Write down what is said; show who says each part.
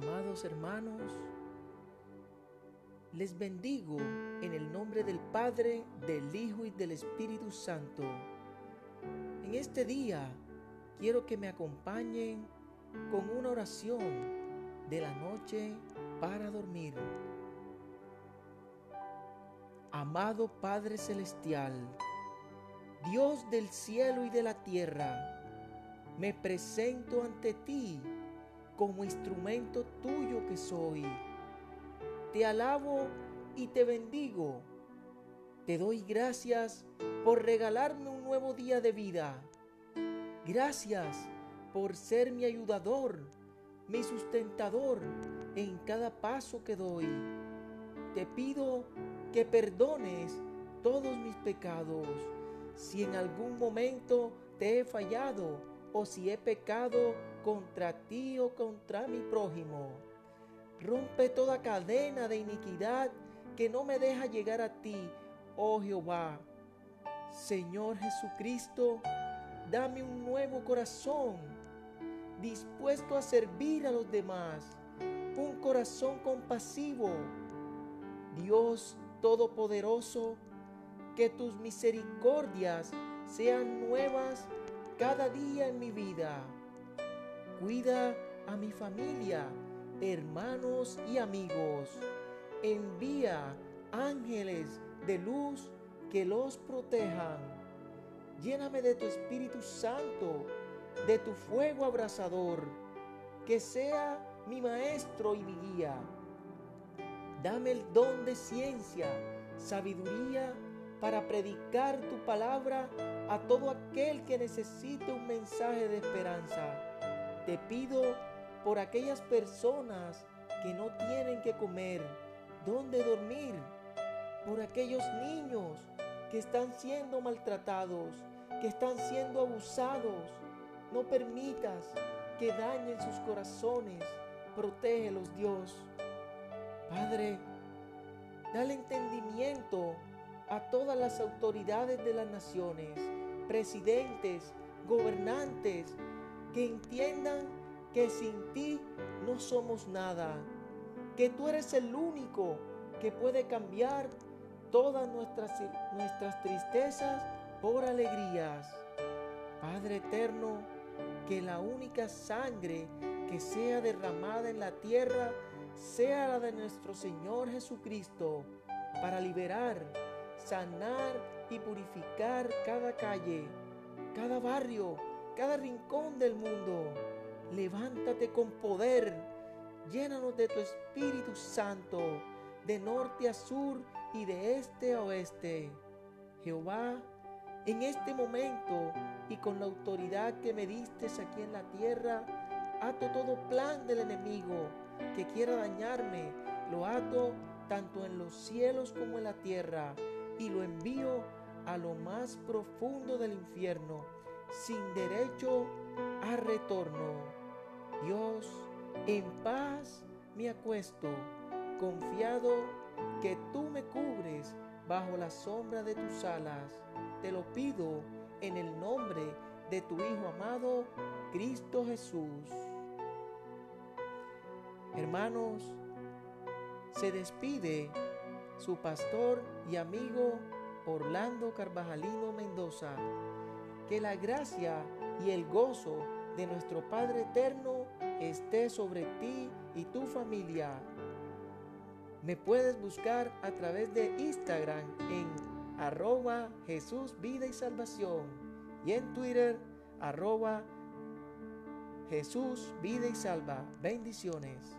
Speaker 1: Amados hermanos, les bendigo en el nombre del Padre, del Hijo y del Espíritu Santo. En este día quiero que me acompañen con una oración de la noche para dormir. Amado Padre Celestial, Dios del cielo y de la tierra, me presento ante ti como instrumento tuyo que soy. Te alabo y te bendigo. Te doy gracias por regalarme un nuevo día de vida. Gracias por ser mi ayudador, mi sustentador en cada paso que doy. Te pido que perdones todos mis pecados. Si en algún momento te he fallado o si he pecado contra ti o contra mi prójimo. Rompe toda cadena de iniquidad que no me deja llegar a ti, oh Jehová. Señor Jesucristo, dame un nuevo corazón, dispuesto a servir a los demás, un corazón compasivo. Dios Todopoderoso, que tus misericordias sean nuevas cada día en mi vida. Cuida a mi familia, hermanos y amigos. Envía ángeles de luz que los protejan. Lléname de tu Espíritu Santo, de tu fuego abrasador, que sea mi maestro y mi guía Dame el don de ciencia, sabiduría para predicar tu palabra a todo aquel que necesite un mensaje de esperanza. Te pido por aquellas personas que no tienen que comer, dónde dormir, por aquellos niños que están siendo maltratados, que están siendo abusados. No permitas que dañen sus corazones. Protégelos, Dios. Padre, dale entendimiento a todas las autoridades de las naciones, presidentes, gobernantes, que entiendan que sin ti no somos nada, que tú eres el único que puede cambiar todas nuestras, nuestras tristezas por alegrías. Padre eterno, que la única sangre que sea derramada en la tierra sea la de nuestro Señor Jesucristo para liberar, sanar y purificar cada calle, cada barrio, cada rincón del mundo. Levántate con poder, llénanos de tu Espíritu Santo, de norte a sur y de este a oeste. Jehová, en este momento y con la autoridad que me diste aquí en la tierra, ato todo plan del enemigo que quiera dañarme, lo ato tanto en los cielos como en la tierra y lo envío a lo más profundo del infierno, sin derecho a retorno. Dios, en paz me acuesto, confiado que tú me cubres bajo la sombra de tus alas. Te lo pido en el nombre de tu Hijo amado, Cristo Jesús. Hermanos, se despide su pastor y amigo Orlando Carvajalino Mendoza. Que la gracia y el gozo de nuestro Padre Eterno esté sobre ti y tu familia. Me puedes buscar a través de Instagram en arroba Jesús Vida y Salvación y en Twitter arroba Jesús Vida y Salva. Bendiciones.